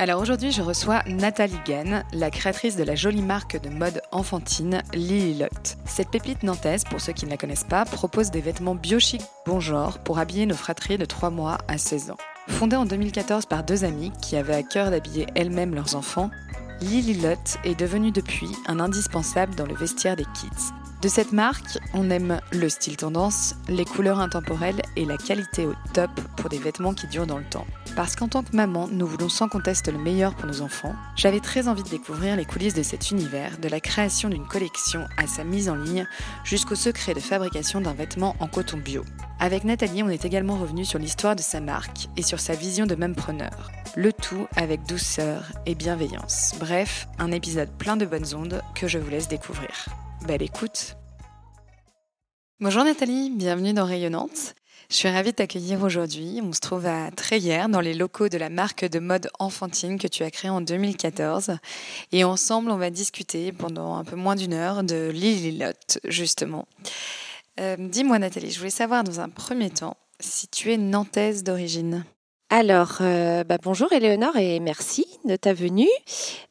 Alors aujourd'hui, je reçois Nathalie Gann, la créatrice de la jolie marque de mode enfantine Lily Cette pépite nantaise, pour ceux qui ne la connaissent pas, propose des vêtements bio-chic bon genre pour habiller nos fratries de 3 mois à 16 ans. Fondée en 2014 par deux amies qui avaient à cœur d'habiller elles-mêmes leurs enfants, Lily est devenue depuis un indispensable dans le vestiaire des kids. De cette marque, on aime le style tendance, les couleurs intemporelles et la qualité au top pour des vêtements qui durent dans le temps. Parce qu'en tant que maman, nous voulons sans conteste le meilleur pour nos enfants, j'avais très envie de découvrir les coulisses de cet univers, de la création d'une collection à sa mise en ligne, jusqu'au secret de fabrication d'un vêtement en coton bio. Avec Nathalie, on est également revenu sur l'histoire de sa marque et sur sa vision de même preneur. Le tout avec douceur et bienveillance. Bref, un épisode plein de bonnes ondes que je vous laisse découvrir. Belle écoute. Bonjour Nathalie, bienvenue dans Rayonnante. Je suis ravie de t'accueillir aujourd'hui. On se trouve à Treyer, dans les locaux de la marque de mode enfantine que tu as créée en 2014. Et ensemble, on va discuter pendant un peu moins d'une heure de Lililotte, justement. Euh, dis-moi Nathalie, je voulais savoir dans un premier temps si tu es nantaise d'origine. Alors, euh, bah, bonjour Éléonore et merci de ta venue.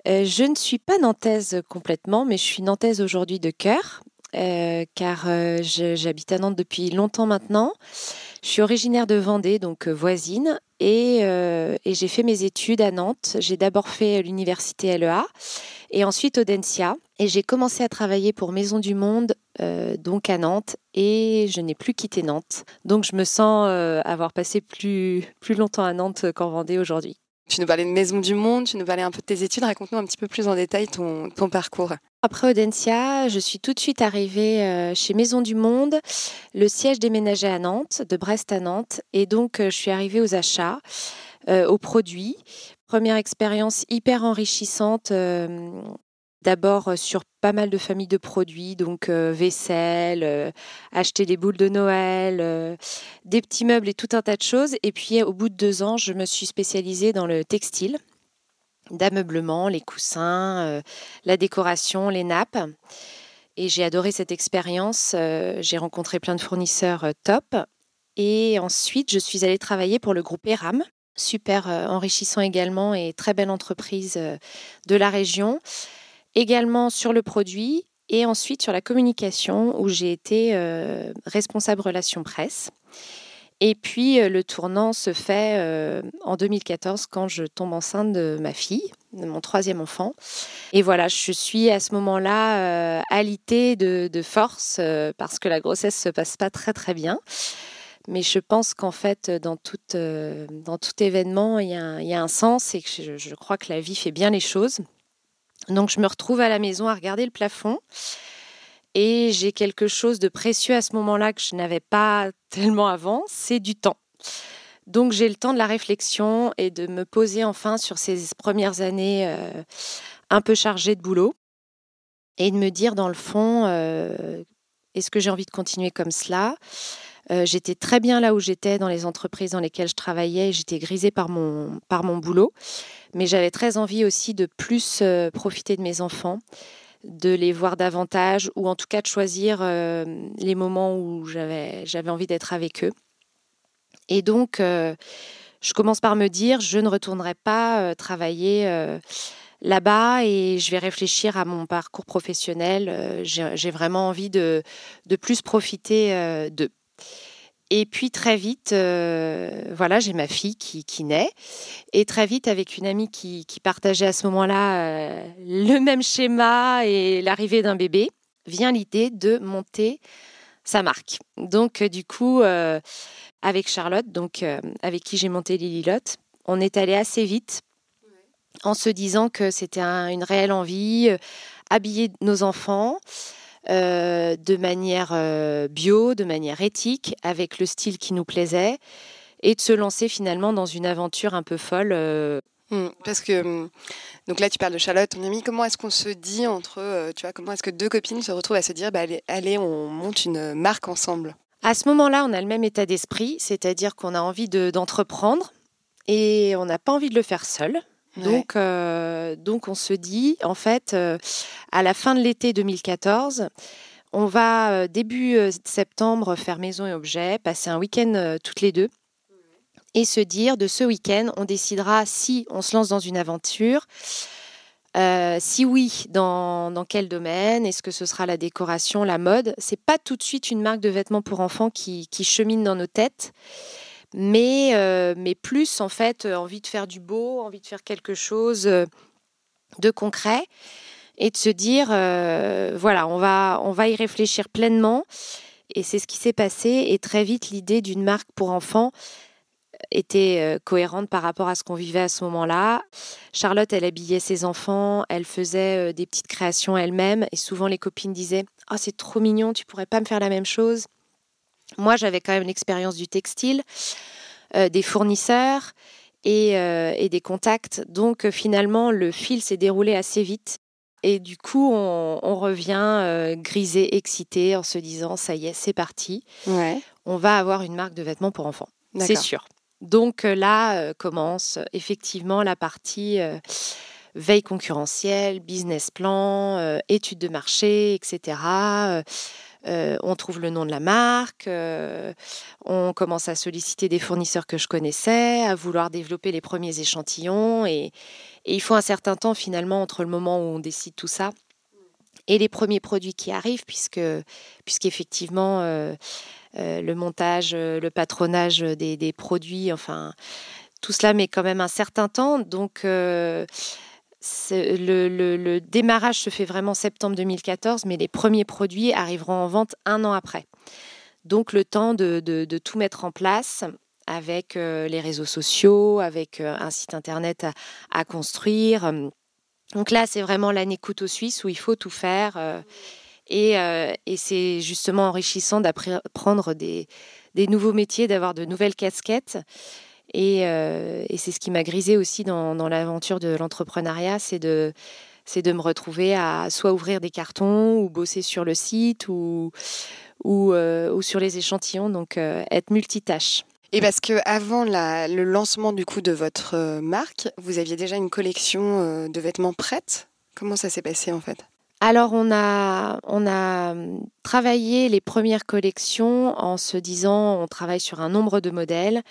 Euh, je ne suis pas nantaise complètement, mais je suis nantaise aujourd'hui de cœur, euh, car j'habite à Nantes depuis longtemps maintenant. Je suis originaire de Vendée, donc voisine, et, et j'ai fait mes études à Nantes. J'ai d'abord fait l'université LEA et ensuite Audencia. Et j'ai commencé à travailler pour Maison du Monde, euh, donc à Nantes, et je n'ai plus quitté Nantes. Donc je me sens euh, avoir passé plus, plus longtemps à Nantes qu'en Vendée aujourd'hui. Tu nous parlais de Maison du Monde, tu nous parlais un peu de tes études. Raconte-nous un petit peu plus en détail ton, ton parcours. Après Audencia, je suis tout de suite arrivée euh, chez Maison du Monde. Le siège déménageait à Nantes, de Brest à Nantes. Et donc, je suis arrivée aux achats, aux produits. Première expérience hyper enrichissante d'abord euh, sur pas mal de familles de produits, donc euh, vaisselle, euh, acheter des boules de Noël, des petits meubles et tout un tas de choses. Et puis au bout de deux ans, je me suis spécialisée dans le textile, d'ameublement, les coussins, la décoration, les nappes. Et j'ai adoré cette expérience. j'ai rencontré plein de fournisseurs top. Et ensuite, je suis allée travailler pour le groupe ERAM, super enrichissant également et très belle entreprise de la région également sur le produit et ensuite sur la communication où j'ai été euh, responsable relations presse. Et puis euh, le tournant se fait euh, en 2014 quand je tombe enceinte de ma fille, de mon troisième enfant. Et voilà, je suis à ce moment-là alitée de, de force parce que la grossesse se passe pas très très bien. Mais je pense qu'en fait, dans tout, tout événement, il y, a un, sens et que je, je crois que la vie fait bien les choses. Donc je me retrouve à la maison à regarder le plafond et j'ai quelque chose de précieux à ce moment-là que je n'avais pas tellement avant, c'est du temps. Donc j'ai le temps de la réflexion et de me poser enfin sur ces premières années euh, un peu chargées de boulot et de me dire dans le fond, euh, est-ce que j'ai envie de continuer comme cela? Euh, J'étais très bien là où j'étais dans les entreprises dans lesquelles je travaillais, j'étais grisée par mon, par mon boulot mais j'avais très envie aussi de plus euh, profiter de mes enfants, de les voir davantage, ou en tout cas de choisir euh, les moments où j'avais, envie d'être avec eux. Et donc, je commence par me dire, je ne retournerai pas travailler là-bas et je vais réfléchir à mon parcours professionnel. j'ai, vraiment envie de, de plus profiter d'eux. Et puis très vite, euh, voilà, j'ai ma fille qui, naît. Et très vite, avec une amie qui, qui partageait à ce moment-là euh, le même schéma et l'arrivée d'un bébé, vient l'idée de monter sa marque. Donc euh, du coup, avec Charlotte, donc avec qui j'ai monté Lililotte, on est allé assez vite en se disant que c'était une réelle envie, habiller nos enfants. Euh, de manière euh, bio, de manière éthique, avec le style qui nous plaisait, et de se lancer finalement dans une aventure un peu folle, euh, Mmh, parce que mmh, donc là tu parles de Charlotte, ton amie. Comment est-ce qu'on se dit entre, tu vois, comment est-ce que deux copines se retrouvent à se dire, bah, allez, allez on monte une marque ensemble? À ce moment-là, on a le même état d'esprit, c'est-à-dire qu'on a envie d'entreprendre et on n'a pas envie de le faire seul. Donc, donc on se dit, en fait, à la fin de l'été 2014, on va début septembre faire maison et objet, passer un week-end toutes les deux et se dire de ce week-end, on décidera si on se lance dans une aventure. Euh, si oui, dans, dans quel domaine Est-ce que ce sera la décoration, la mode. C'est pas tout de suite une marque de vêtements pour enfants qui, qui chemine dans nos têtes, mais, euh, mais plus en fait euh, envie de faire du beau, envie de faire quelque chose de concret et de se dire voilà, on va, on va y réfléchir pleinement. Et c'est ce qui s'est passé. Et très vite, l'idée d'une marque pour enfants, était euh, cohérente par rapport à ce qu'on vivait à ce moment-là. Charlotte, elle habillait ses enfants, elle faisait euh, des petites créations elle-même et souvent les copines disaient "Oh, c'est trop mignon, tu pourrais pas me faire la même chose." Moi, j'avais quand même l'expérience du textile, euh, des fournisseurs et, des contacts. Donc finalement, le fil s'est déroulé assez vite. Et du coup, on, revient grisé, excité, en se disant, ça y est, c'est parti. On va avoir une marque de vêtements pour enfants. C'est sûr. Donc euh, là euh, commence effectivement la partie euh, veille concurrentielle, business plan, études de marché, etc. on trouve le nom de la marque, on commence à solliciter des fournisseurs que je connaissais, à vouloir développer les premiers échantillons. Et, il faut un certain temps finalement entre le moment où on décide tout ça et les premiers produits qui arrivent, puisque puisqu'effectivement euh, le montage, euh, le patronage des, produits, enfin, tout cela met quand même un certain temps. Donc, euh, le, démarrage se fait vraiment septembre 2014, mais les premiers produits arriveront en vente un an après. Donc, le temps de, tout mettre en place avec les réseaux sociaux, avec un site internet à, construire. Donc là, c'est vraiment l'année couteau suisse où il faut tout faire. Euh, et, c'est justement enrichissant d'apprendre des, nouveaux métiers, d'avoir de nouvelles casquettes. Euh, et, c'est ce qui m'a grisé aussi dans, l'aventure de l'entrepreneuriat, c'est de, de me retrouver à soit ouvrir des cartons ou bosser sur le site ou, ou, euh, sur les échantillons, donc être multitâche. Et parce que avant le lancement du coup de votre marque, vous aviez déjà une collection de vêtements prête. Comment ça s'est passé en fait? Alors on a, hum, travaillé les premières collections en se disant on travaille sur un nombre de modèles.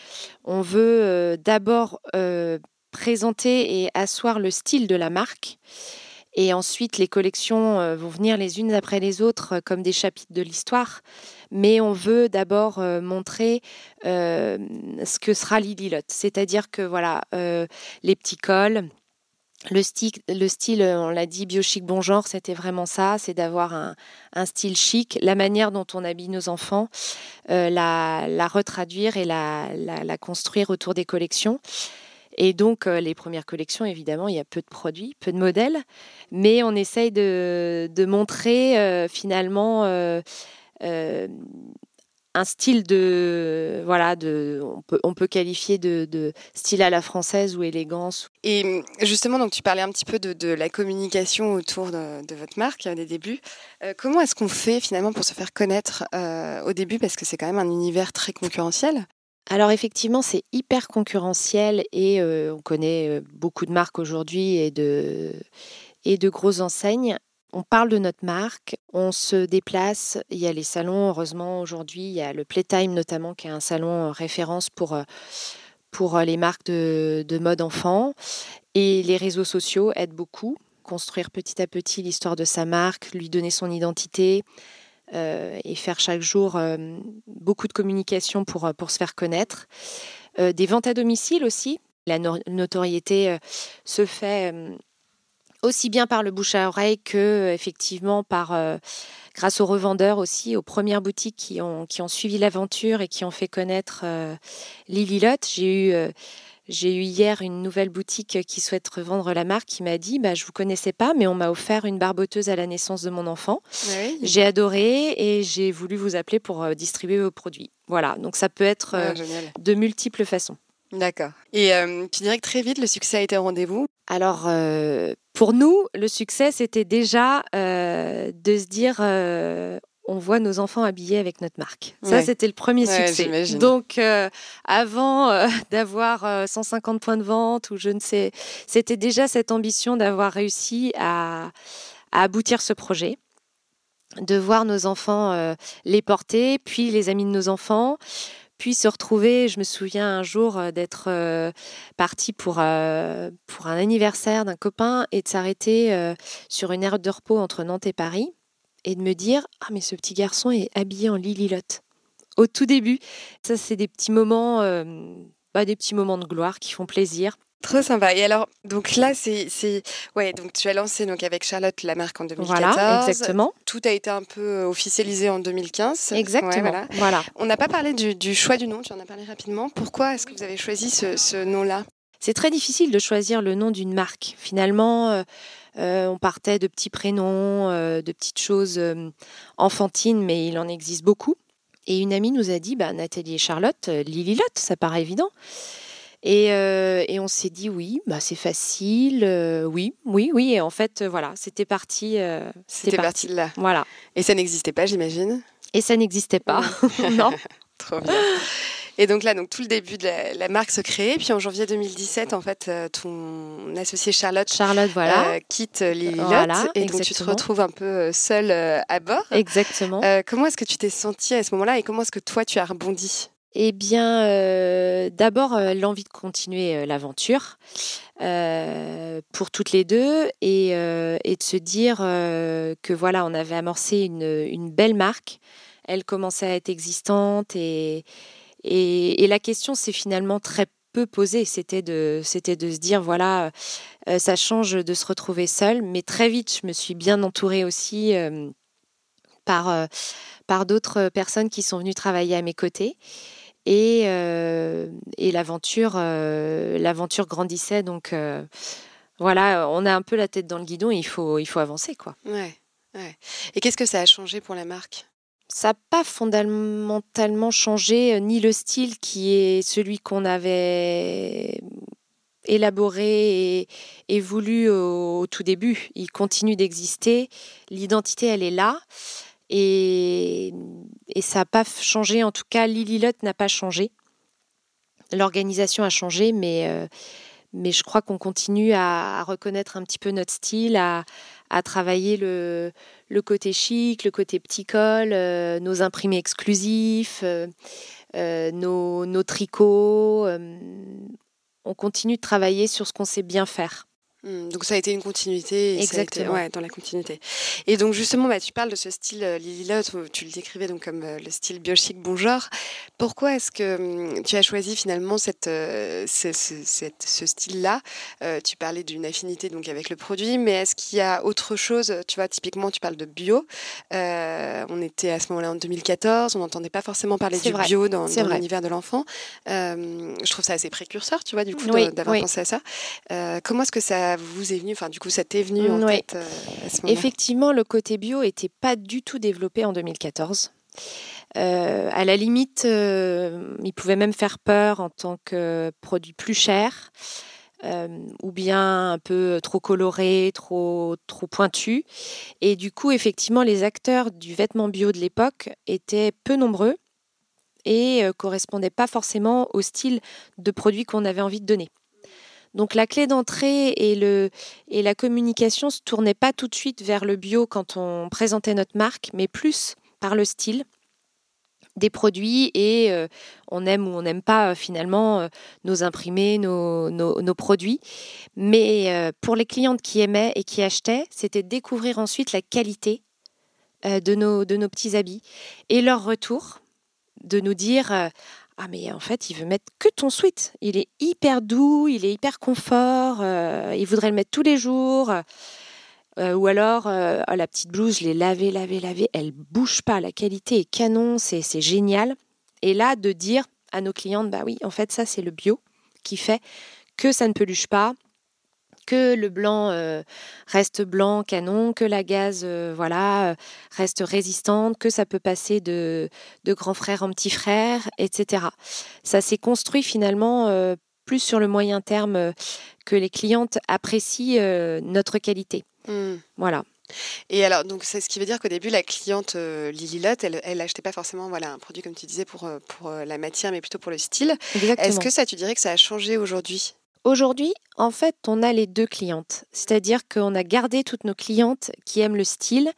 On veut euh, d'abord euh, présenter et asseoir le style de la marque. Et ensuite, les collections euh, vont venir les unes après les autres comme des chapitres de l'histoire. Mais on veut d'abord montrer ce que sera Lily Lot. C'est-à-dire que voilà, les petits cols, le style, le style, on l'a dit, bio-chic bon genre, c'était vraiment ça, c'est d'avoir un, style chic, la manière dont on habille nos enfants, euh, la, retraduire et la, construire autour des collections. Et donc, euh, les premières collections, évidemment, il y a peu de produits, peu de modèles, mais on essaye de, montrer euh, finalement un style de voilà de on peut on peut qualifier de, style à la française ou élégance. Et hum, justement donc tu parlais un petit peu de, la communication autour de, votre marque des débuts. Euh, comment est-ce qu'on fait finalement pour se faire connaître euh, au début? Parce que c'est quand même un univers très concurrentiel. Alors effectivement c'est hyper concurrentiel et euh, on connaît beaucoup de marques aujourd'hui et de et de grosses enseignes on parle de notre marque, on se déplace, il y a les salons, heureusement aujourd'hui, il y a le Playtime notamment qui est un salon référence pour, pour les marques de, mode enfant. Et les réseaux sociaux aident beaucoup, construire petit à petit l'histoire de sa marque, lui donner son identité et faire chaque jour beaucoup de communication pour, pour se faire connaître. des ventes à domicile aussi. La notoriété se fait aussi bien par le bouche à oreille que effectivement par euh, grâce aux revendeurs aussi, aux premières boutiques qui ont qui ont suivi l'aventure et qui ont fait connaître euh, Lily Lot. J'ai eu euh, j'ai eu hier une nouvelle boutique qui souhaite revendre la marque qui m'a dit bah, Je ne vous connaissais pas, mais on m'a offert une barboteuse à la naissance de mon enfant. Ah j'ai adoré et j'ai voulu vous appeler pour distribuer vos produits. Voilà, donc ça peut être de multiples façons. D'accord. Et euh, tu dirais que très vite, le succès a été au rendez-vous? Alors, euh, pour nous, le succès, c'était déjà euh, de se dire, on voit nos enfants habillés avec notre marque. Ça, c'était le premier succès. Donc, avant d'avoir 150 points de vente ou je ne sais, c'était déjà cette ambition d'avoir réussi à, à, aboutir ce projet de voir nos enfants les porter, puis les amis de nos enfants, puis se retrouver. Je me souviens un jour euh, d'être euh, partie pour, euh, pour un anniversaire d'un copain et de s'arrêter sur une aire de repos entre Nantes et Paris et de me dire Ah, mais ce petit garçon est habillé en lililotte. Au tout début, ça, c'est des petits moments, bah, des petits moments de gloire qui font plaisir. Trop sympa. Et alors, donc là, c'est, ouais, donc tu as lancé donc avec Charlotte la marque en 2014. Voilà, exactement. Tout a été un peu officialisé en 2015. Exactement. voilà. On n'a pas parlé du, choix du nom. Tu en as parlé rapidement. Pourquoi est-ce que vous avez choisi ce, nom-là? C'est très difficile de choisir le nom d'une marque. Finalement. Euh, euh, on partait de petits prénoms, euh, de petites choses enfantines, mais il en existe beaucoup. Et une amie nous a dit, bah, Nathalie et Charlotte, Lily Lotte, ça paraît évident. Euh, et, on s'est dit oui, bah c'est facile, euh, oui, oui, oui. Et en fait, euh, voilà, c'était parti. c'était parti de là. Voilà. Et ça n'existait pas, j'imagine? Et ça n'existait pas, non. Trop bien. Et donc là, donc tout le début de la, marque se crée. Puis en janvier 2017, en fait, ton associé Charlotte, Charlotte voilà. quitte Lily voilà, et donc tu te retrouves un peu seule à bord. Exactement. comment est-ce que tu t'es sentie à ce moment-là et comment est-ce que toi tu as rebondi? Eh bien, euh, d'abord, euh, l'envie de continuer euh, l'aventure pour toutes les deux et, de se dire que voilà, on avait amorcé une, belle marque. Elle commençait à être existante et, et, la question s'est finalement très peu posée. C'était de, c'était se dire voilà, ça change de se retrouver seule, mais très vite, je me suis bien entourée aussi par, par d'autres personnes qui sont venues travailler à mes côtés. Et, euh, et l'aventure, euh, l'aventure grandissait. Donc euh, voilà, on a un peu la tête dans le guidon et il faut, il faut avancer. Quoi. Ouais, ouais. Et qu'est-ce que ça a changé pour la marque? Ça n'a pas fondamentalement changé, ni le style qui est celui qu'on avait élaboré et, et voulu au, au, tout début. Il continue d'exister, l'identité, elle est là. Et, ça n'a pas changé, en tout cas, Lililot n'a pas changé. L'organisation a changé, mais, euh, je crois qu'on continue à, reconnaître un petit peu notre style, à, travailler le, côté chic, le côté petit col, euh, nos imprimés exclusifs, euh, nos, tricots. on continue de travailler sur ce qu'on sait bien faire. Hmm, donc ça a été une continuité. Exactement. ouais, dans la continuité. Et donc justement, bah, tu parles de ce style euh, Lily tu le décrivais donc comme euh, le style biochic bon genre. Pourquoi est-ce que hum, tu as choisi finalement cette, euh, ce, ce, style-là? Tu parlais d'une affinité donc avec le produit, mais est-ce qu'il y a autre chose? Tu vois, typiquement, tu parles de bio. on était à ce moment-là en 2014, on n'entendait pas forcément parler du bio dans, l'univers de l'enfant. je trouve ça assez précurseur, tu vois, du coup, d'avoir pensé à ça. comment est-ce que ça vous est venu Enfin, du coup, ça t'est venu en tête euh, à ce moment Effectivement, le côté bio n'était pas du tout développé en 2014. Euh, à la limite, euh, il pouvait même faire peur en tant que produit plus cher. ou bien un peu trop coloré, trop, trop pointu. Et du coup, effectivement, les acteurs du vêtement bio de l'époque étaient peu nombreux et correspondaient pas forcément au style de produit qu'on avait envie de donner. Donc la clé d'entrée et, le, la communication se tournaient pas tout de suite vers le bio quand on présentait notre marque, mais plus par le style des produits et euh, on aime ou on n'aime pas euh, finalement euh, nos imprimés, nos, nos, produits. Mais pour les clientes qui aimaient et qui achetaient, c'était découvrir ensuite la qualité de, nos, de nos petits habits et leur retour, de nous dire ah mais en fait il veut mettre que ton sweat. Il est hyper doux, il est hyper confort, euh, il voudrait le mettre tous les jours. Euh, ou alors euh, oh, la petite blouse, je l'ai lavée, lavée, lavée, elle bouge pas, la qualité est canon, c'est génial. Et là de dire à nos clientes, bah oui, en fait ça c'est le bio qui fait que ça ne peluche pas, que le blanc euh, reste blanc canon, que la gaz euh, voilà euh, reste résistante, que ça peut passer de, de grand frère en petit frère, etc. Ça s'est construit finalement plus sur le moyen terme que les clientes apprécient notre qualité. Hmm. Voilà. Et alors, donc, c'est ce qui veut dire qu'au début, la cliente Lily Lot, elle, elle achetait pas forcément voilà, un produit, comme tu disais, pour, pour la matière, mais plutôt pour le style. Est-ce que ça, tu dirais que ça a changé aujourd'hui? Aujourd'hui, en fait, on a les deux clientes. C'est-à-dire qu'on a gardé toutes nos clientes qui aiment le style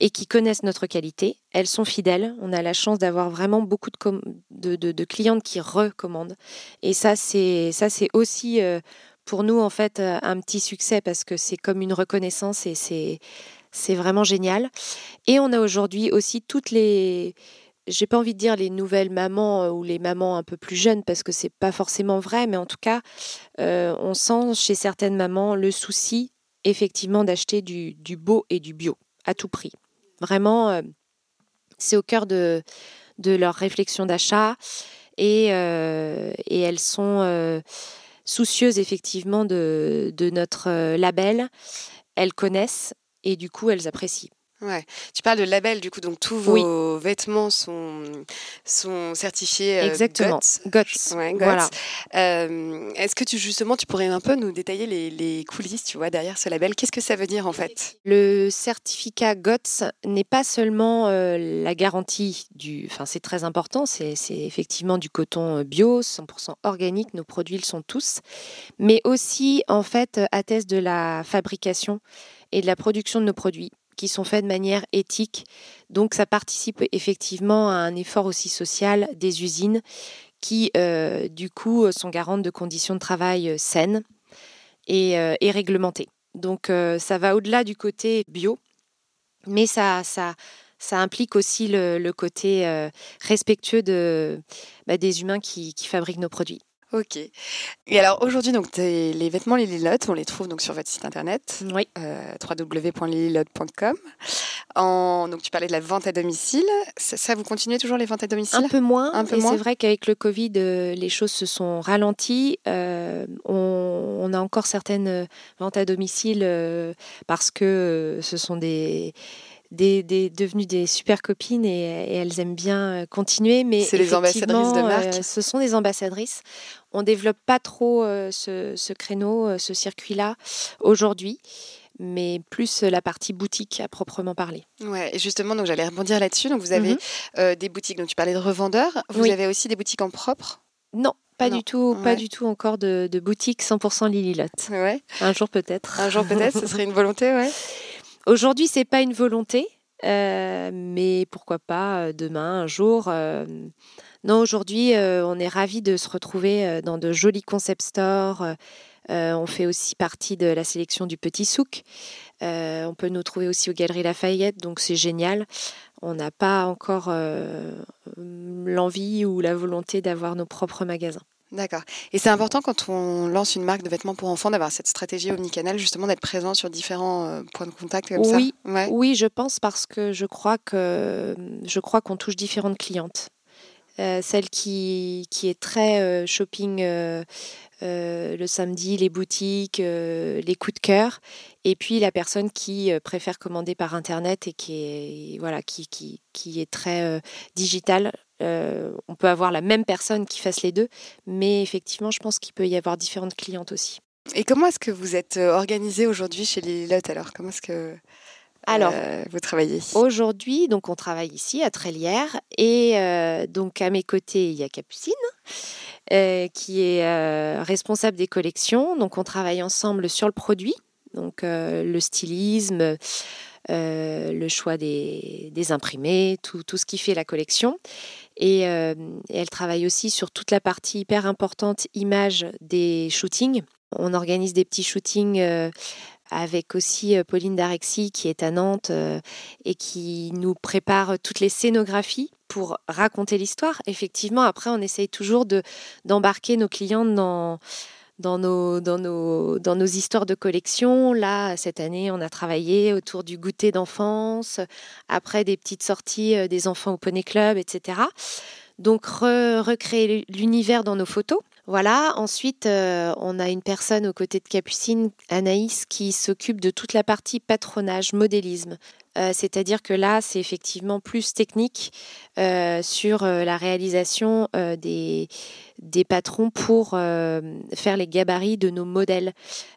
et qui connaissent notre qualité. Elles sont fidèles. On a la chance d'avoir vraiment beaucoup de, clientes qui recommandent. Et ça, c'est aussi euh, pour nous en fait euh, un petit succès parce que c'est comme une reconnaissance et c'est vraiment génial. Et on a aujourd'hui aussi toutes les j'ai pas envie de dire les nouvelles mamans euh, ou les mamans un peu plus jeunes parce que c'est pas forcément vrai, mais en tout cas, euh, on sent chez certaines mamans le souci effectivement d'acheter du, beau et du bio à tout prix. Vraiment, euh, c'est au cœur de, de leur réflexion d'achat et, et, elles sont soucieuses effectivement de, de notre label. Elles connaissent et du coup elles apprécient. Ouais. Tu parles de label, du coup, donc tous vos vêtements sont, sont certifiés euh, Exactement. GOTS. Voilà. Euh, est-ce que tu, justement, tu pourrais un peu nous détailler les, les coulisses, tu vois, derrière ce label? Qu'est-ce que ça veut dire, en fait? Le certificat GOTS n'est pas seulement euh, la garantie du... Enfin, c'est très important, c'est effectivement du coton bio, 100% organique, nos produits le sont tous, mais aussi, en fait, atteste de la fabrication et de la production de nos produits qui sont faits de manière éthique. Donc ça participe effectivement à un effort aussi social des usines qui, euh, du coup, sont garantes de conditions de travail euh, saines et, euh, réglementées. Donc ça va au-delà du côté bio, mais ça, ça, ça implique aussi le, côté respectueux bah, des humains qui fabriquent nos produits. Ok. Et alors aujourd'hui, donc les vêtements Lililot, on les trouve donc sur votre site internet, oui. Euh, www.lililot.com. donc tu parlais de la vente à domicile. Ça, vous continuez toujours les ventes à domicile? Un peu moins. Un peu et c'est vrai qu'avec le Covid, euh, les choses se sont ralenties. Euh, on, a encore certaines ventes à domicile parce que ce sont des des, devenues des super copines et, elles aiment bien continuer. Mais c'est les ambassadrices de marque? ce sont des ambassadrices. On développe pas trop euh, ce, créneau, euh, ce circuit-là aujourd'hui mais plus la partie boutique à proprement parler. Ouais, et justement, donc j'allais rebondir là-dessus. Donc vous avez mhm. euh, des boutiques. Donc tu parlais de revendeurs. Vous avez aussi des boutiques en propre? Non, pas du tout, pas du tout encore de, de boutique 100% Lililot. Ouais. Un jour peut-être. Un jour peut-être, ce serait une volonté, ouais. Aujourd'hui, c'est pas une volonté, mais pourquoi pas demain, un jour. Non, aujourd'hui, euh, on est ravis de se retrouver euh, dans de jolis concept stores. Euh, on fait aussi partie de la sélection du Petit Souk. on peut nous trouver aussi aux Galeries Lafayette, donc c'est génial. On n'a pas encore l'envie ou la volonté d'avoir nos propres magasins. D'accord. Et c'est important quand on lance une marque de vêtements pour enfants d'avoir cette stratégie omnicanal, justement d'être présent sur différents points de contact comme oui, ça. Oui, je pense parce que je crois que je crois qu'on touche différentes clientes. Euh, celle qui, qui, est très euh, shopping euh, le samedi, les boutiques, les coups de cœur, et puis la personne qui préfère commander par internet et qui est voilà qui, qui, qui est très digitale. on peut avoir la même personne qui fasse les deux, mais effectivement, je pense qu'il peut y avoir différentes clientes aussi. Et comment est-ce que vous êtes organisé aujourd'hui chez les Lottes alors? Comment est-ce que alors, euh, vous travaillez Aujourd'hui, donc on travaille ici à Trélière et euh, donc à mes côtés il y a Capucine euh, qui est responsable des collections. Donc on travaille ensemble sur le produit, donc le stylisme, le choix des, imprimés, tout, tout, ce qui fait la collection. Et, et, elle travaille aussi sur toute la partie hyper importante image des shootings. On organise des petits shootings avec aussi euh, Pauline Darexy qui est à Nantes euh, et qui nous prépare toutes les scénographies pour raconter l'histoire. Effectivement, après, on essaye toujours de, d'embarquer nos clients dans, dans nos, dans, nos, dans nos histoires de collection. Là, cette année, on a travaillé autour du goûter d'enfance, après des petites sorties euh, des enfants au Poney Club, etc. Donc, recréer l'univers dans nos photos Voilà, ensuite, on a une personne aux côtés de Capucine, Anaïs, qui s'occupe de toute la partie patronage, modélisme. C'est-à-dire que là, c'est effectivement plus technique sur la réalisation des, des patrons pour faire les gabarits de nos modèles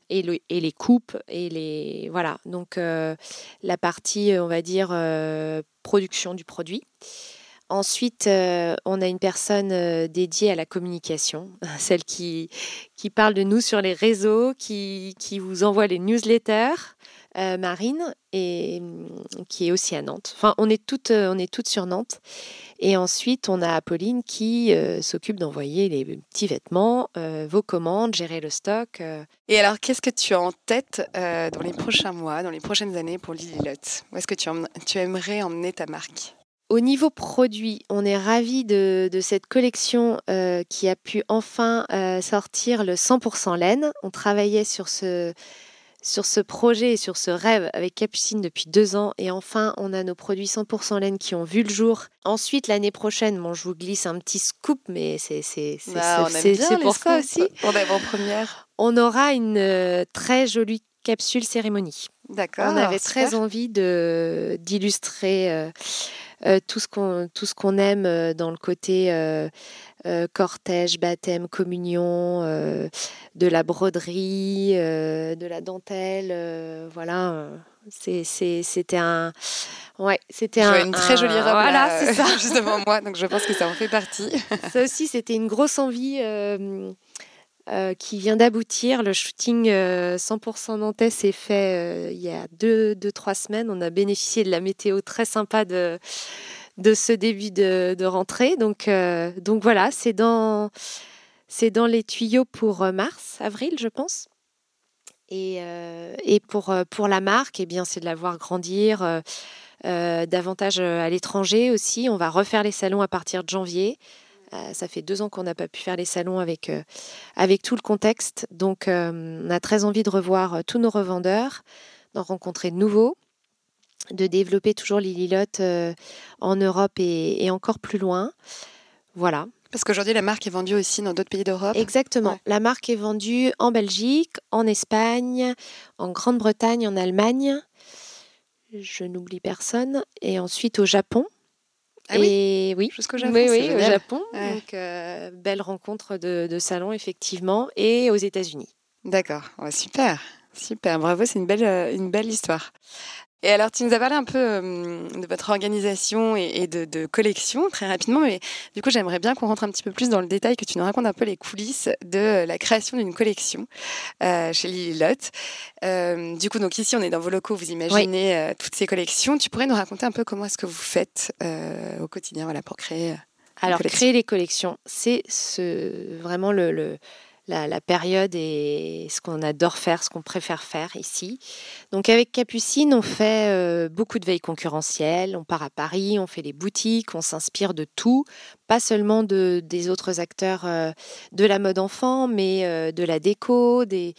et, et, les coupes et les voilà donc la partie on va dire production du produit Ensuite, euh, on a une personne euh, dédiée à la communication, celle qui, qui parle de nous sur les réseaux, qui, qui vous envoie les newsletters, euh, Marine, et mm, qui est aussi à Nantes. Enfin, on est toutes, on est toutes sur Nantes. Et ensuite, on a Apolline qui s'occupe d'envoyer les petits vêtements, vos commandes, gérer le stock. Et alors, qu'est-ce que tu as en tête dans les prochains mois, dans les prochaines années pour Lily Où est-ce que tu, tu aimerais emmener ta marque? Au niveau produit, on est ravis de, cette collection euh, qui a pu enfin euh, sortir le 100% laine. On travaillait sur ce, sur ce projet et sur ce rêve avec Capucine depuis deux ans et enfin on a nos produits 100% laine qui ont vu le jour. Ensuite l'année prochaine, bon, je vous glisse un petit scoop mais c'est c'est bah, pour ça aussi. On première. On aura une euh, très jolie capsule cérémonie. D'accord. On avait très envie de d'illustrer euh, tout ce qu'on tout ce qu'on aime euh, dans le côté euh, cortège, baptême, communion, de la broderie, de la dentelle, voilà. c'était un ouais c'était un, une très jolie robe voilà c'est ça juste devant moi donc je pense que ça en fait partie ça aussi c'était une grosse envie euh, qui vient d'aboutir. Le shooting 100% euh, nantais s'est fait euh, il y a deux, deux, trois semaines. On a bénéficié de la météo très sympa de, de ce début de, de rentrée. Donc, donc voilà, c'est dans, c'est dans les tuyaux pour mars, avril, je pense. Et, et pour, pour la marque, eh bien, c'est de la voir grandir. davantage à l'étranger aussi. On va refaire les salons à partir de janvier. Euh, ça fait deux ans qu'on n'a pas pu faire les salons avec, euh, avec tout le contexte. Donc, euh, on a très envie de revoir tous nos revendeurs, d'en rencontrer de nouveaux, de développer toujours Lililot en Europe et, encore plus loin. Voilà. Parce qu'aujourd'hui, la marque est vendue aussi dans d'autres pays d'Europe. Exactement. La marque est vendue en Belgique, en Espagne, en Grande-Bretagne, en Allemagne. Je n'oublie personne. Et ensuite au Japon. Ah et oui, jusqu'au Japon. Oui, oui au Japon. Donc, euh, belle rencontre de, de, salon, effectivement, et aux États-Unis. D'accord, super, super, bravo, c'est une belle, euh, une belle histoire. Et alors, tu nous as parlé un peu euh, de votre organisation et, de, collection très rapidement, mais du coup, j'aimerais bien qu'on rentre un petit peu plus dans le détail, que tu nous racontes un peu les coulisses de la création d'une collection euh, chez Lily Lot. Euh, du coup, donc ici, on est dans vos locaux, vous imaginez toutes ces collections. Tu pourrais nous raconter un peu comment est-ce que vous faites au quotidien voilà, pour créer. Alors, créer les collections, c'est ce, vraiment le la, période et ce qu'on adore faire, ce qu'on préfère faire ici. Donc avec Capucine, on fait euh, beaucoup de veilles concurrentielles, on part à Paris, on fait les boutiques, on s'inspire de tout, pas seulement de, des autres acteurs euh, de la mode enfant, mais euh, de la déco, des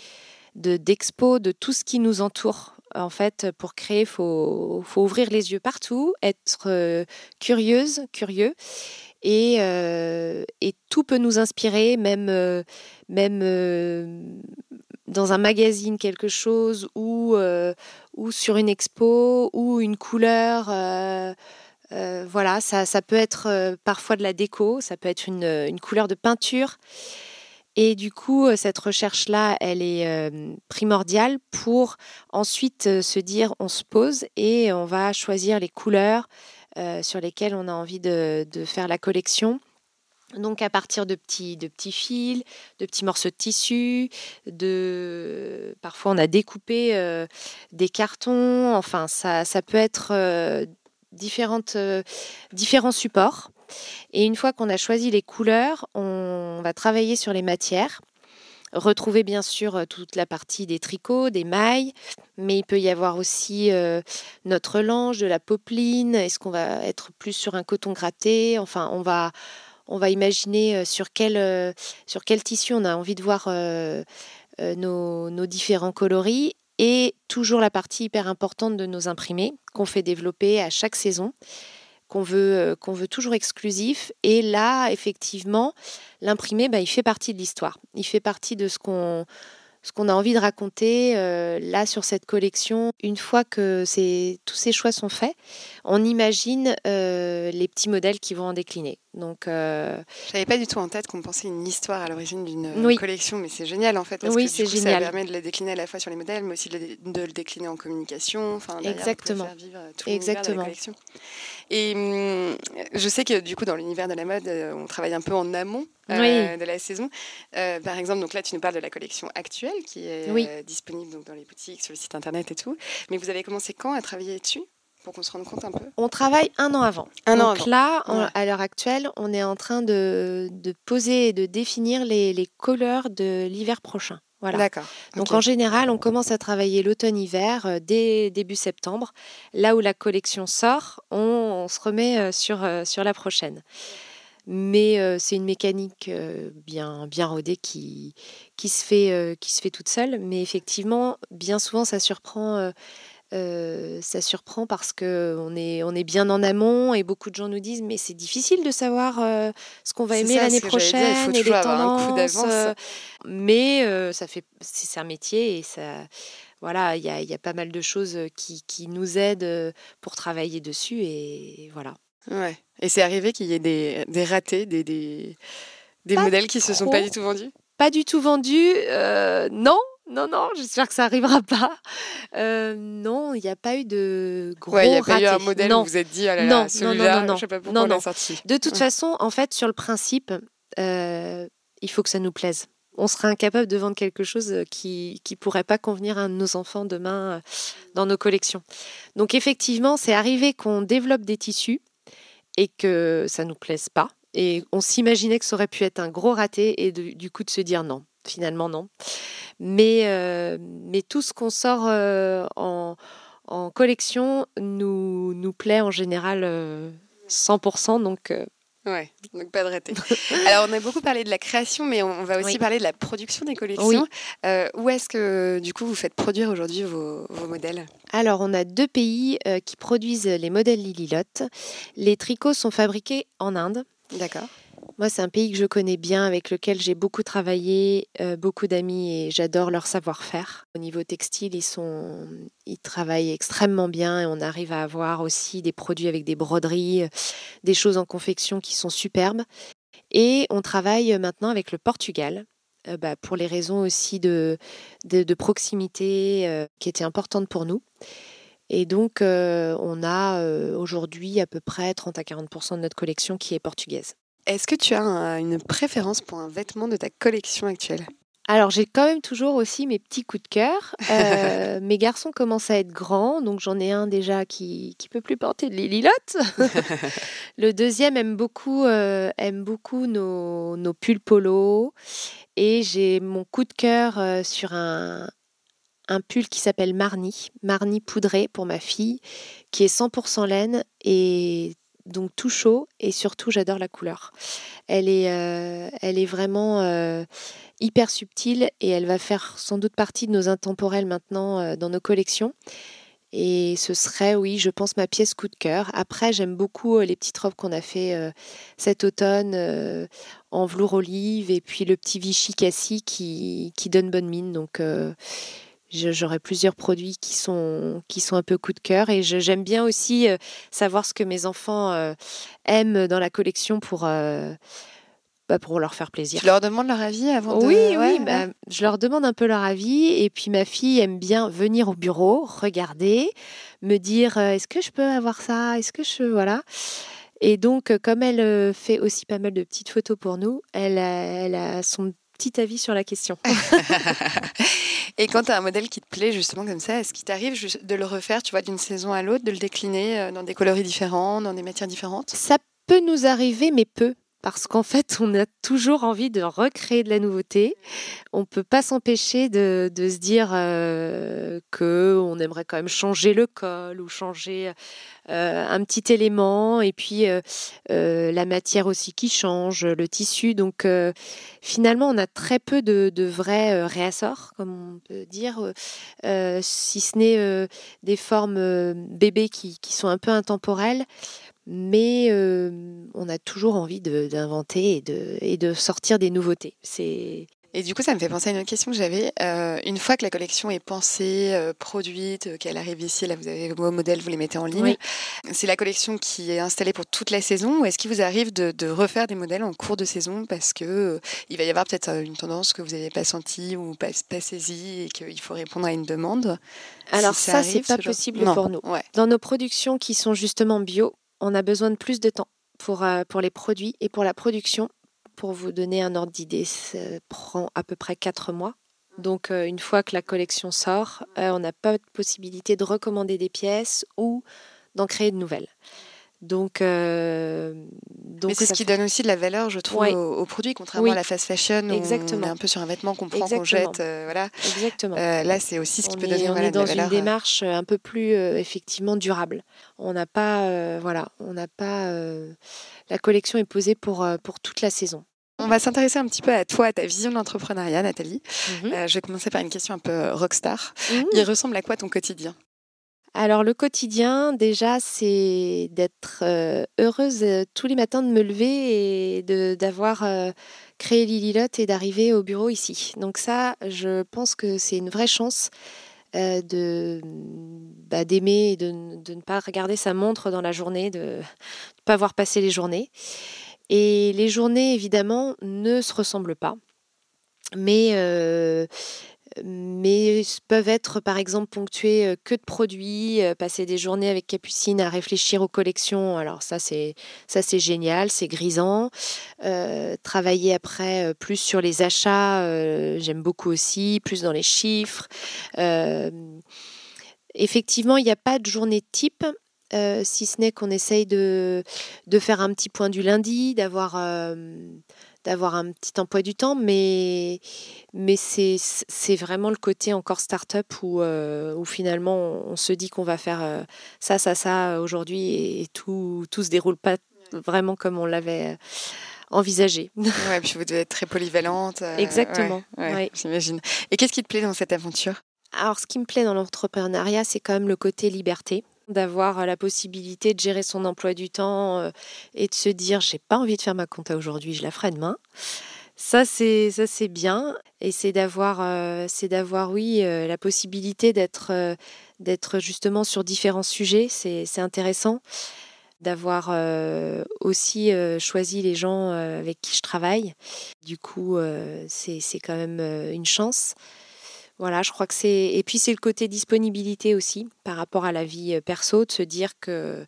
d'expos, de, tout ce qui nous entoure. En fait, pour créer, il faut, faut, ouvrir les yeux partout, être curieuse, curieux euh, et, tout peut nous inspirer, même, euh, même euh, dans un magazine quelque chose ou, ou sur une expo ou une couleur. voilà, ça, ça, peut être parfois de la déco, ça peut être une, une couleur de peinture. Et du coup, cette recherche-là, elle est primordiale pour ensuite se dire, on se pose et on va choisir les couleurs, sur lesquels on a envie de, faire la collection. Donc à partir de petits, de petits fils, de petits morceaux de tissu, de parfois on a découpé euh, des cartons, enfin ça, ça peut être euh, différentes, différents supports. Et une fois qu'on a choisi les couleurs, on va travailler sur les matières. Retrouver bien sûr euh, toute la partie des tricots, des mailles, mais il peut y avoir aussi euh, notre lange, de la popeline. Est-ce qu'on va être plus sur un coton gratté? Enfin, on va, on va imaginer euh, sur quel, sur quel tissu on a envie de voir nos, nos différents coloris. Et toujours la partie hyper importante de nos imprimés qu'on fait développer à chaque saison qu'on veut, qu'on veut toujours exclusif. Et là, effectivement, l'imprimé, bah, il fait partie de l'histoire. Il fait partie de ce qu'on ce qu'on a envie de raconter euh, là sur cette collection. Une fois que tous ces choix sont faits, on imagine euh, les petits modèles qui vont en décliner. Donc, euh... j'avais pas du tout en tête qu'on pensait une histoire à l'origine d'une collection, mais c'est génial en fait parce oui, que génial. ça permet de le décliner à la fois sur les modèles, mais aussi de le, décliner en communication, enfin exactement, faire vivre tout Exactement. De la collection. Et hum, je sais que du coup dans l'univers de la mode, euh, on travaille un peu en amont euh, de la saison. Euh, par exemple, donc là, tu nous parles de la collection actuelle qui est disponible donc, dans les boutiques, sur le site internet et tout. Mais vous avez commencé quand à travailler dessus? Pour qu'on se rende compte un peu On travaille un an avant. Un Donc an avant. là, à l'heure actuelle, on est en train de, poser et de définir les, couleurs de l'hiver prochain. Voilà. D'accord. Donc en général, on commence à travailler l'automne-hiver euh, dès début septembre. Là où la collection sort, on, se remet euh, sur, euh, sur la prochaine. Mais c'est une mécanique bien, bien rodée qui, qui, se fait, qui se fait toute seule. Mais effectivement, bien souvent, ça surprend ça surprend parce qu'on est, on est bien en amont et beaucoup de gens nous disent mais c'est difficile de savoir ce qu'on va aimer l'année prochaine et les tendances. mais ça fait, c'est un métier et ça, voilà, il y a, y a, pas mal de choses qui, qui, nous aident pour travailler dessus et voilà. Ouais. Et c'est arrivé qu'il y ait des, des ratés, des, des, des modèles qui se sont pas du tout vendus? Pas du tout vendus, non non, non, j'espère que ça n'arrivera pas. Euh, non, il n'y a pas eu de gros Il n'y a pas eu un modèle où vous êtes dit, ah là là, celui-là, je ne sais pas pourquoi on sorti. De toute façon, en fait, sur le principe, euh, il faut que ça nous plaise. On serait incapable de vendre quelque chose qui ne pourrait pas convenir à un de nos enfants demain euh, dans nos collections. Donc effectivement, c'est arrivé qu'on développe des tissus et que ça ne nous plaise pas. Et on s'imaginait que ça aurait pu être un gros raté et du coup de se dire non, finalement non. Mais, euh, mais tout ce qu'on sort euh, en, en, collection nous, nous plaît en général 100%. Euh, donc, Ouais, donc pas de raté. Alors, on a beaucoup parlé de la création, mais on va aussi parler de la production des collections. où est-ce que, du coup, vous faites produire aujourd'hui vos, vos, modèles? Alors, on a deux pays qui produisent les modèles Lililot. Les tricots sont fabriqués en Inde. D'accord. Moi, c'est un pays que je connais bien, avec lequel j'ai beaucoup travaillé, euh, beaucoup d'amis et j'adore leur savoir-faire. Au niveau textile, ils, travaillent extrêmement bien et on arrive à avoir aussi des produits avec des broderies, euh, des choses en confection qui sont superbes. Et on travaille maintenant avec le Portugal. Euh, bah, pour les raisons aussi de, de, proximité qui étaient importantes pour nous. Et donc, on a aujourd'hui à peu près 30 à 40% de notre collection qui est portugaise. Est-ce que tu as une préférence pour un vêtement de ta collection actuelle? Alors j'ai quand même toujours aussi mes petits coups de cœur. Euh, mes garçons commencent à être grands, donc j'en ai un déjà qui qui peut plus porter de lilotes. le deuxième aime beaucoup euh, aime beaucoup nos, nos pulls polo et j'ai mon coup de cœur euh, sur un un pull qui s'appelle Marni, Marni poudré pour ma fille, qui est 100% laine et donc tout chaud et surtout j'adore la couleur. Elle est, euh, elle est vraiment euh, hyper subtile et elle va faire sans doute partie de nos intemporels maintenant euh, dans nos collections. Et ce serait, oui, je pense, ma pièce coup de cœur. Après, j'aime beaucoup les petites robes qu'on a fait cet automne en velours olive et puis le petit Vichy Cassis qui, qui donne bonne mine. Donc, J'aurai plusieurs produits qui sont, qui sont un peu coup de cœur et j'aime bien aussi euh, savoir ce que mes enfants euh, aiment dans la collection pour, euh, bah, pour leur faire plaisir. Tu leur demandes leur avis avant de... Oui, oui, bah, je leur demande un peu leur avis et puis ma fille aime bien venir au bureau, regarder, me dire est-ce que je peux avoir ça Est-ce que je... Voilà. Et donc, comme elle fait aussi pas mal de petites photos pour nous, elle elle a son petit avis sur la question. Et quand tu as un modèle qui te plaît justement comme ça, est-ce qu'il t'arrive de le refaire, tu vois, d'une saison à l'autre, de le décliner euh, dans des coloris différents, dans des matières différentes? Ça peut nous arriver, mais peu parce qu'en fait, on a toujours envie de recréer de la nouveauté. On ne peut pas s'empêcher de, se dire euh, que on aimerait quand même changer le col ou changer euh, un petit élément, et puis euh, euh, la matière aussi qui change, le tissu. Donc finalement, on a très peu de, vrais réassorts, comme on peut dire, si ce n'est des formes bébés qui, sont un peu intemporelles. Mais on a toujours envie d'inventer et de, et de sortir des nouveautés. C'est et du coup, ça me fait penser à une autre question que j'avais. Euh, une fois que la collection est pensée, euh, produite, euh, qu'elle arrive ici, là vous avez vos modèles, vous les mettez en ligne, c'est la collection qui est installée pour toute la saison ou est-ce qu'il vous arrive de, refaire des modèles en cours de saison parce que il va y avoir peut-être une tendance que vous n'avez pas sentie ou pas, pas saisie et qu'il faut répondre à une demande? Alors ça, c'est pas possible pour nous. Dans nos productions qui sont justement bio, on a besoin de plus de temps pour, pour les produits et pour la production pour vous donner un ordre d'idée, ça prend à peu près 4 mois. Donc euh, une fois que la collection sort, euh, on n'a pas de possibilité de recommander des pièces ou d'en créer de nouvelles. Donc, euh, donc c'est ce qui donne aussi de la valeur, je trouve, au, produit, contrairement à la fast fashion Exactement. on est un peu sur un vêtement qu'on prend, qu'on jette, voilà. Exactement. là, c'est aussi ce qui peut donner on est dans une démarche un peu plus effectivement durable. On n'a pas, voilà, on n'a pas. la collection est posée pour pour toute la saison. On va s'intéresser un petit peu à toi, à ta vision de l'entrepreneuriat, Nathalie. Mhm. Euh, je vais commencer par une question un peu euh, rockstar. Mhm. Il ressemble à quoi ton quotidien? Alors le quotidien, déjà, c'est d'être heureuse tous les matins de me lever et d'avoir créé Lililot et d'arriver au bureau ici. Donc ça, je pense que c'est une vraie chance de bah, d'aimer et de, ne pas regarder sa montre dans la journée, de ne pas voir passer les journées. Et les journées, évidemment, ne se ressemblent pas. Mais, mais peuvent être, par exemple, ponctuées euh, que de produits, passer des journées avec Capucine à réfléchir aux collections. Alors ça, c'est, ça, c'est génial, c'est grisant. travailler après plus sur les achats, j'aime beaucoup aussi, plus dans les chiffres. effectivement, il n'y a pas de journée type, si ce n'est qu'on essaye de, de, faire un petit point du lundi, d'avoir d'avoir un petit emploi du temps, mais, mais c'est vraiment le côté encore start-up où, euh, où finalement on, se dit qu'on va faire ça, ça, ça aujourd'hui et tout, tout se déroule pas vraiment comme on l'avait envisagé. Ouais, puis vous devez être très polyvalente. Exactement. J'imagine. Et qu'est-ce qui te plaît dans cette aventure? Alors, ce qui me plaît dans l'entrepreneuriat, c'est quand même le côté liberté d'avoir la possibilité de gérer son emploi du temps euh, et de se dire j'ai pas envie de faire ma compta aujourd'hui, je la ferai demain. Ça c'est ça c'est bien et c'est d'avoir euh, c'est d'avoir oui euh, la possibilité d'être d'être justement sur différents sujets, c'est intéressant d'avoir aussi choisi les gens avec qui je travaille. Du coup, c'est quand même une chance. Voilà, je crois que c'est et puis c'est le côté disponibilité aussi par rapport à la vie euh, perso de se dire que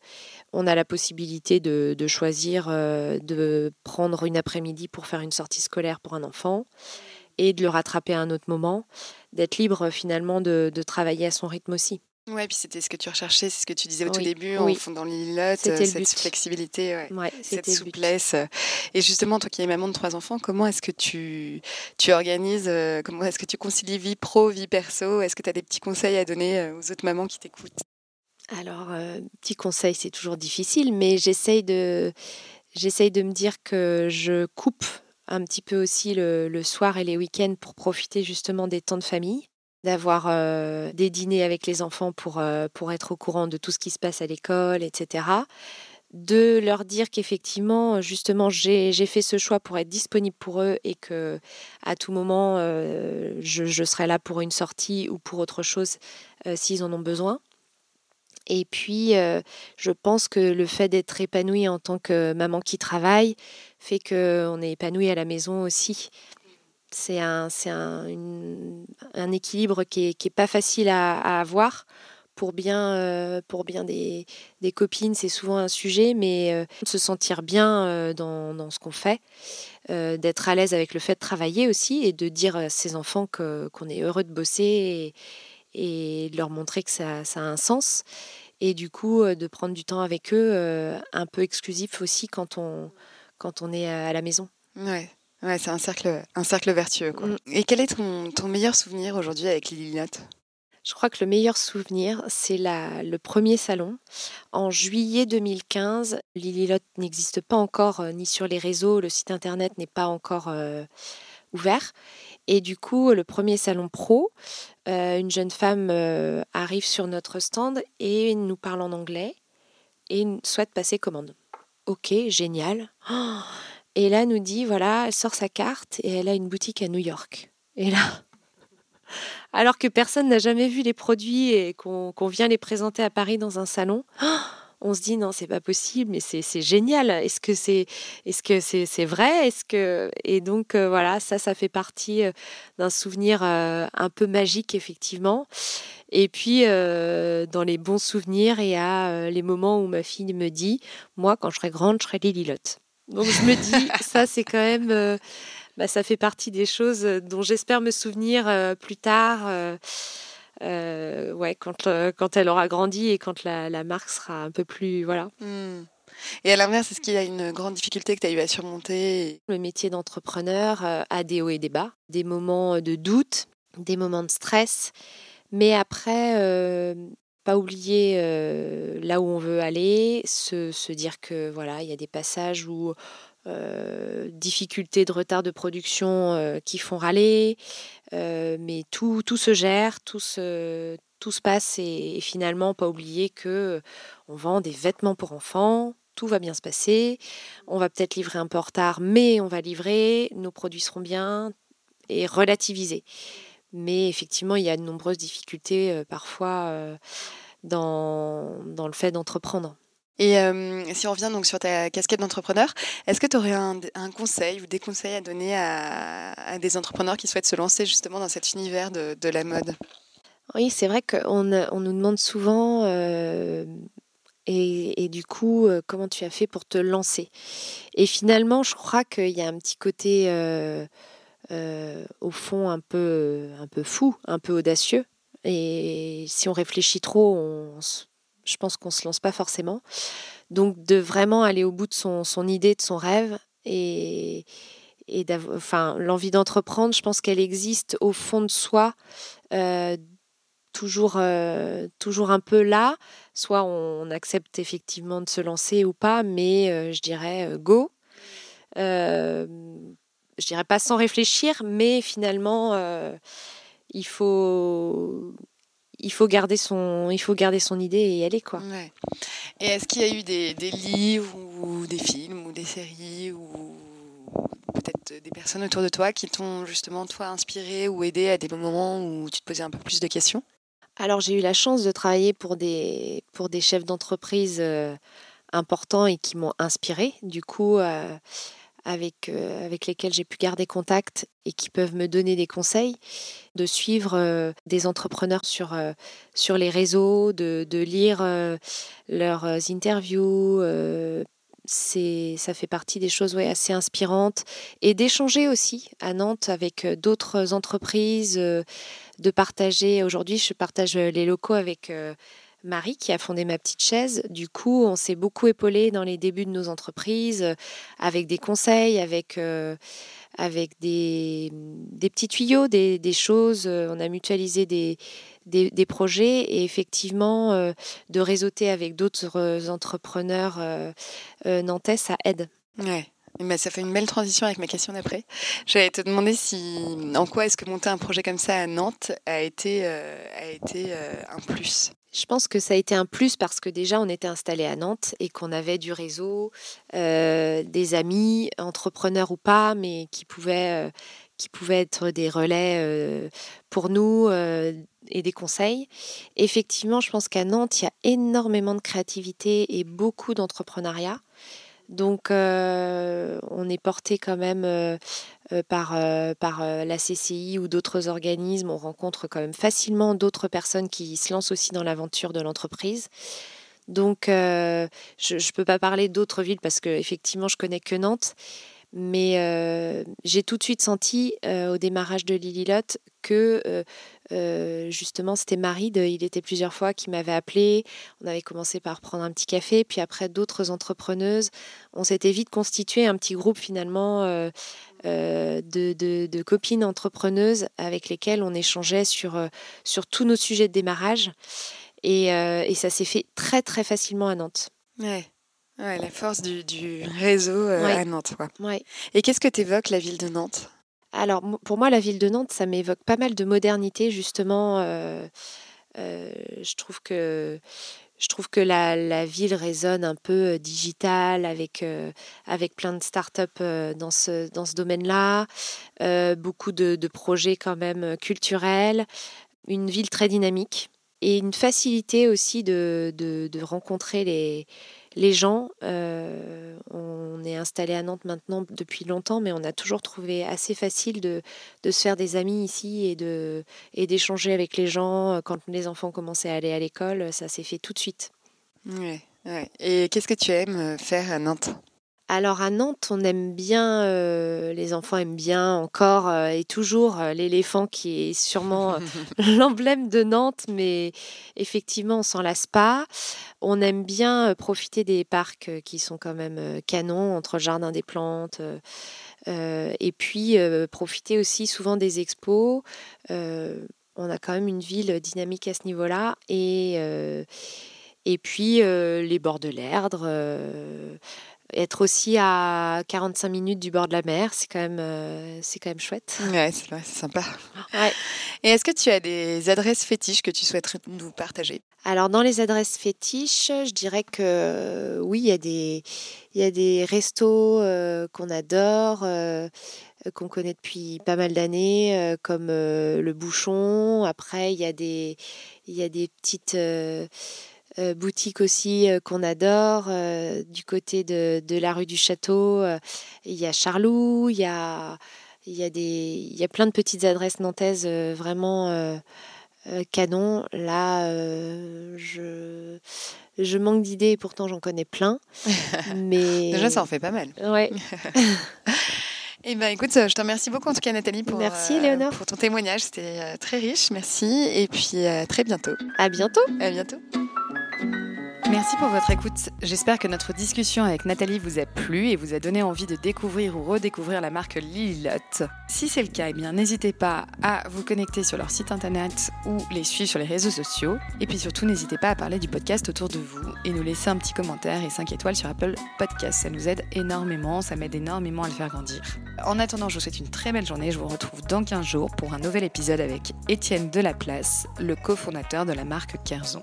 on a la possibilité de, choisir euh, de prendre une après-midi pour faire une sortie scolaire pour un enfant et de le rattraper à un autre moment, d'être libre finalement de travailler à son rythme aussi. Ouais, puis c'était ce que tu recherchais, c'est ce que tu disais au tout début, en fondant l'îlotte, cette flexibilité, cette souplesse. Et justement, toi qui es maman de trois enfants, comment est-ce que tu, tu organises, euh, comment est-ce que tu concilies vie pro, vie perso? Est-ce que tu as des petits conseils à donner euh, aux autres mamans qui t'écoutent? Alors, euh, petit conseil, c'est toujours difficile, mais j'essaye de, j'essaye de me dire que je coupe un petit peu aussi le, le soir et les week-ends pour profiter justement des temps de famille d'avoir euh, des dîners avec les enfants pour, euh, pour être au courant de tout ce qui se passe à l'école, etc. De leur dire qu'effectivement, justement, j'ai fait ce choix pour être disponible pour eux et que à tout moment, euh, je, je, serai là pour une sortie ou pour autre chose s'ils en ont besoin. Et puis, je pense que le fait d'être épanoui en tant que maman qui travaille fait qu'on est épanoui à la maison aussi c'est un, un, un, équilibre qui n'est est pas facile à, avoir. Pour bien, euh, pour bien des, des copines, c'est souvent un sujet, mais euh, se sentir bien euh, dans, dans, ce qu'on fait, d'être à l'aise avec le fait de travailler aussi et de dire à ses enfants qu'on est heureux de bosser et, et, de leur montrer que ça, ça, a un sens. Et du coup, de prendre du temps avec eux, un peu exclusif aussi quand on, quand on est à la maison. Ouais. Ouais, c'est un cercle, un cercle vertueux. Quoi. Mm. Et quel est ton, ton meilleur souvenir aujourd'hui avec Lily je crois que le meilleur souvenir, c'est le premier salon. En juillet 2015, Lililot n'existe pas encore euh, ni sur les réseaux, le site internet n'est pas encore euh, ouvert. Et du coup, le premier salon pro, euh, une jeune femme arrive sur notre stand et nous parle en anglais. et souhaite passer commande. Ok, génial. Et là, nous dit, voilà, elle sort sa carte et elle a une boutique à New York. Et là, alors que personne n'a jamais vu les produits et qu'on vient les présenter à Paris dans un salon, on se dit non, c'est pas possible, mais c'est génial. Est-ce que c'est est-ce vrai? Est-ce que et donc euh, voilà, ça ça fait partie euh, d'un souvenir euh, un peu magique effectivement. Et puis dans les bons souvenirs, il y a les moments où ma fille me dit moi quand je serai grande, je serai Lily Donc je me dis ça c'est quand même bah, ça fait partie des choses dont j'espère me souvenir plus tard. Euh, ouais, quand, euh, quand elle aura grandi et quand la, la marque sera un peu plus. Voilà. Hmm. Et à l'inverse, est-ce qu'il y a une grande difficulté que tu as eu à surmonter? Le métier d'entrepreneur euh, a des hauts et des bas, des moments de doute, des moments de stress, mais après, pas oublier là où on veut aller, se, dire que voilà, il y a des passages où difficultés de retard de production qui font râler, mais tout, se gère, tout se, tout se passe et, finalement pas oublier que on vend des vêtements pour enfants, tout va bien se passer, on va peut-être livrer un peu en retard, mais on va livrer, nos produits seront bien et relativiser. Mais effectivement, il y a de nombreuses difficultés parfois dans, dans le fait d'entreprendre. Et euh, si on revient donc sur ta casquette d'entrepreneur, est-ce que tu aurais un, conseil ou des conseils à donner à, des entrepreneurs qui souhaitent se lancer justement dans cet univers de, la mode? Oui, c'est vrai qu'on on nous demande souvent, euh, et, du coup, euh, comment tu as fait pour te lancer? Et finalement, je crois qu'il y a un petit côté, au fond, un peu, un peu fou, un peu audacieux. Et si on réfléchit trop, je pense qu'on ne se lance pas forcément. Donc de vraiment aller au bout de son, idée, de son rêve et, et enfin, l'envie d'entreprendre, je pense qu'elle existe au fond de soi, euh, toujours, euh, toujours un peu là. Soit on, accepte effectivement de se lancer ou pas, mais euh, je dirais go. Je dirais pas sans réfléchir, mais finalement, il faut il faut garder son, il faut garder son idée et y aller quoi. Et est-ce qu'il y a eu des, livres ou des films ou des séries ou peut-être des personnes autour de toi qui t'ont justement toi inspiré ou aidé à des moments où tu te posais un peu plus de questions? Alors j'ai eu la chance de travailler pour des pour des chefs d'entreprise euh, importants et qui m'ont inspiré. Du coup. Euh, avec, euh, avec lesquels j'ai pu garder contact et qui peuvent me donner des conseils, de suivre euh, des entrepreneurs sur, euh, sur les réseaux, de, de lire leurs interviews. c'est, ça fait partie des choses ouais, assez inspirantes et d'échanger aussi à Nantes avec d'autres entreprises, de partager. Aujourd'hui, je partage les locaux avec Marie qui a fondé Ma Petite Chaise. Du coup, on s'est beaucoup épaulé dans les débuts de nos entreprises euh, avec des conseils, avec, euh, avec des, des, petits tuyaux, des, choses. Euh, on a mutualisé des, des, projets et effectivement, de réseauter avec d'autres entrepreneurs nantais, ça aide. Ouais. Mais ça fait une belle transition avec ma question d'après. J'allais te demander si, en quoi est-ce que monter un projet comme ça à Nantes a été, a été un plus? Je pense que ça a été un plus parce que déjà on était installé à Nantes et qu'on avait du réseau, euh, des amis, entrepreneurs ou pas, mais qui pouvaient, euh, qui pouvaient être des relais euh, pour nous et des conseils. Effectivement, je pense qu'à Nantes, il y a énormément de créativité et beaucoup d'entrepreneuriat. Donc, euh, on est porté quand même euh, euh, par, la CCI ou d'autres organismes. On rencontre quand même facilement d'autres personnes qui se lancent aussi dans l'aventure de l'entreprise. Donc, je ne peux pas parler d'autres villes parce qu'effectivement, je connais que Nantes. Mais j'ai tout de suite senti au démarrage de Lililot que euh, justement, c'était Marie, il était plusieurs fois, qui m'avait appelé. On avait commencé par prendre un petit café, puis après d'autres entrepreneuses. On s'était vite constitué un petit groupe finalement euh, euh, de, copines entrepreneuses avec lesquelles on échangeait sur, sur tous nos sujets de démarrage. Et, ça s'est fait très très facilement à Nantes. Ouais. La force du, réseau à Nantes. Et qu'est-ce que tu évoques la ville de Nantes? Alors, pour moi, la ville de Nantes, ça m'évoque pas mal de modernité, justement. Euh, euh, je trouve que je trouve que la, ville résonne un peu digitale avec, avec plein de startups dans ce, dans ce domaine-là, beaucoup de, projets quand même culturels, une ville très dynamique et une facilité aussi de, de rencontrer les, les gens, euh, on est installé à Nantes maintenant depuis longtemps, mais on a toujours trouvé assez facile de, se faire des amis ici et, de, d'échanger avec les gens. Quand les enfants commençaient à aller à l'école, ça s'est fait tout de suite. Et qu'est-ce que tu aimes faire à Nantes? Alors à Nantes, on aime bien, euh, les enfants aiment bien encore euh, et toujours euh, l'éléphant qui est sûrement l'emblème de Nantes, mais effectivement on s'en lasse pas. On aime bien profiter des parcs qui sont quand même canons entre jardin des plantes. et puis profiter aussi souvent des expos. on a quand même une ville dynamique à ce niveau-là et et puis les bords de l'Erdre être aussi à 45 minutes du bord de la mer, c'est quand même, euh, c'est quand même chouette. Ouais, c'est, sympa. Et est-ce que tu as des adresses fétiches que tu souhaiterais nous partager? Alors, dans les adresses fétiches, je dirais que oui, il y a des, il y a des restos euh, qu'on adore. Euh, qu'on connaît depuis pas mal d'années, comme le Bouchon. Après, il y a des, il y a des petites euh, boutique aussi euh, qu'on adore. Euh, du côté de, de, la rue du Château, il y a Charlou, il y a, il y, a des, il y a plein de petites adresses nantaises vraiment canon. Là, je, je manque d'idées, pourtant j'en connais plein. mais... Déjà, ça en fait pas mal. Ouais. Eh ben, écoute, je te remercie beaucoup en tout cas Nathalie pour, Merci, pour ton témoignage. C'était très riche. Merci. Et puis à très bientôt. À bientôt. À bientôt. Merci pour votre écoute. J'espère que notre discussion avec Nathalie vous a plu et vous a donné envie de découvrir ou redécouvrir la marque Lililot. Si c'est le cas, eh n'hésitez pas à vous connecter sur leur site internet ou les suivre sur les réseaux sociaux. Et puis surtout, n'hésitez pas à parler du podcast autour de vous et nous laisser un petit commentaire et 5 étoiles sur Apple Podcast. Ça nous aide énormément, ça m'aide énormément à le faire grandir. En attendant, je vous souhaite une très belle journée. Je vous retrouve dans 15 jours pour un nouvel épisode avec Étienne Delaplace, le cofondateur de la marque Kerzon.